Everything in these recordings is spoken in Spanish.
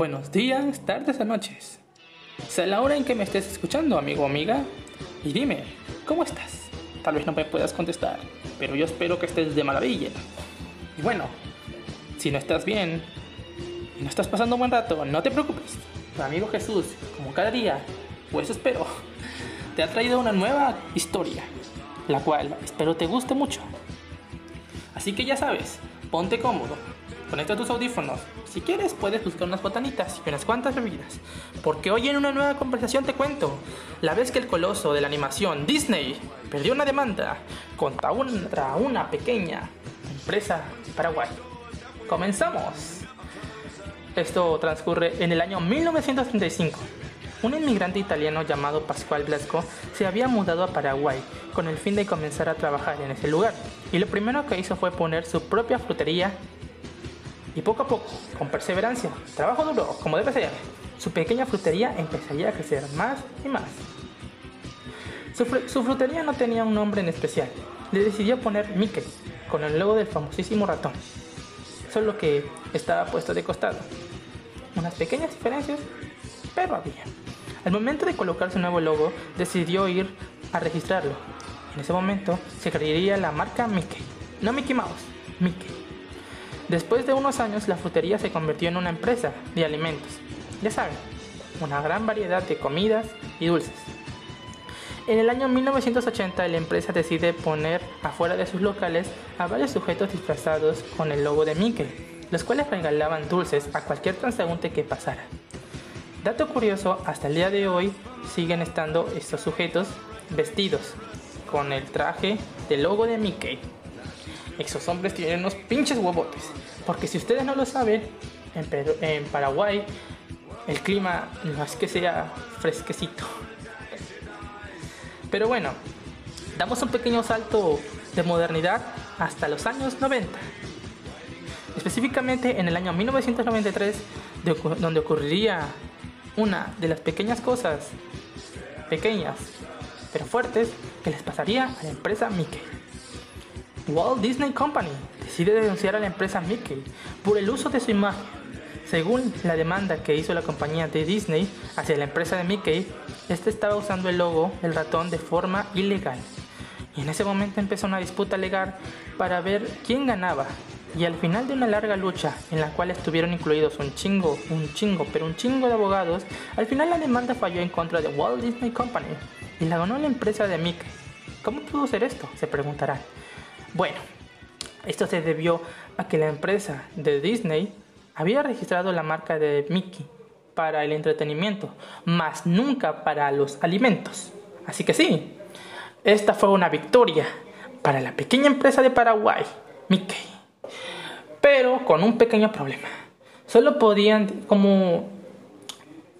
Buenos días, tardes o noches. Sea la hora en que me estés escuchando, amigo o amiga. Y dime, ¿cómo estás? Tal vez no me puedas contestar, pero yo espero que estés de maravilla. Y bueno, si no estás bien y no estás pasando un buen rato, no te preocupes. Amigo Jesús, como cada día, pues espero, te ha traído una nueva historia, la cual espero te guste mucho. Así que ya sabes, ponte cómodo, conecta tus audífonos. Si quieres, puedes buscar unas botanitas y unas cuantas bebidas. Porque hoy en una nueva conversación te cuento la vez que el coloso de la animación Disney perdió una demanda contra una, pequeña empresa de Paraguay. Comenzamos. Esto transcurre en el año 1935. Un inmigrante italiano llamado Pascual Blasco se había mudado a Paraguay con el fin de comenzar a trabajar en ese lugar. Y lo primero que hizo fue poner su propia frutería y poco a poco, con perseverancia, trabajo duro, como debe ser, su pequeña frutería empezaría a crecer más y más. Su, frutería no tenía un nombre en especial. Le decidió poner Mickey, con el logo del famosísimo ratón. Solo que estaba puesto de costado. Unas pequeñas diferencias, pero había. Al momento de colocar su nuevo logo, decidió ir a registrarlo. En ese momento se crearía la marca Mickey. No Mickey Mouse, Mickey. Después de unos años, la frutería se convirtió en una empresa de alimentos. Ya saben, una gran variedad de comidas y dulces. En el año 1980, la empresa decide poner afuera de sus locales a varios sujetos disfrazados con el logo de Mickey, los cuales regalaban dulces a cualquier transeúnte que pasara. Dato curioso, hasta el día de hoy siguen estando estos sujetos vestidos con el traje del logo de Mickey. Esos hombres tienen unos pinches huevotes. Porque si ustedes no lo saben, en, Paraguay el clima no es que sea fresquecito. Pero bueno, damos un pequeño salto de modernidad hasta los años 90. Específicamente en el año 1993, donde ocurriría una de las pequeñas cosas, pequeñas pero fuertes, que les pasaría a la empresa Mickey. Walt Disney Company decide denunciar a la empresa Mickey por el uso de su imagen. Según la demanda que hizo la compañía de Disney hacia la empresa de Mickey, este estaba usando el logo del ratón de forma ilegal. Y en ese momento empezó una disputa legal para ver quién ganaba. Y al final de una larga lucha en la cual estuvieron incluidos un chingo, un chingo, pero un chingo de abogados, al final la demanda falló en contra de Walt Disney Company y la ganó la empresa de Mickey. ¿Cómo pudo ser esto? Se preguntarán. Bueno, esto se debió a que la empresa de Disney había registrado la marca de Mickey para el entretenimiento, mas nunca para los alimentos. Así que sí, esta fue una victoria para la pequeña empresa de Paraguay, Mickey. Pero con un pequeño problema. Solo podían, como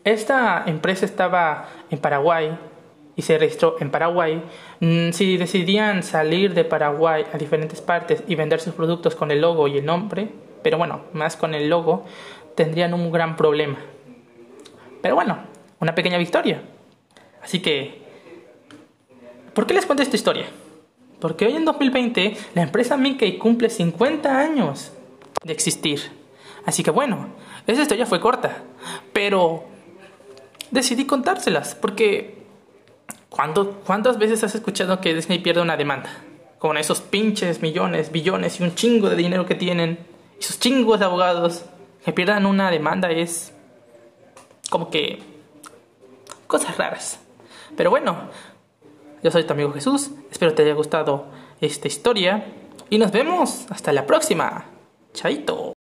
esta empresa estaba en Paraguay, y se registró en Paraguay, mm, si decidían salir de Paraguay a diferentes partes y vender sus productos con el logo y el nombre, pero bueno, más con el logo, tendrían un gran problema. Pero bueno, una pequeña victoria. Así que, ¿por qué les cuento esta historia? Porque hoy en 2020 la empresa Mickey cumple 50 años de existir. Así que bueno, esa historia fue corta, pero decidí contárselas porque ¿Cuántas veces has escuchado que Disney pierde una demanda? Con esos pinches millones, billones y un chingo de dinero que tienen, y sus chingos de abogados, que pierdan una demanda es como que cosas raras. Pero bueno, yo soy tu amigo Jesús, espero te haya gustado esta historia y nos vemos hasta la próxima. Chaito.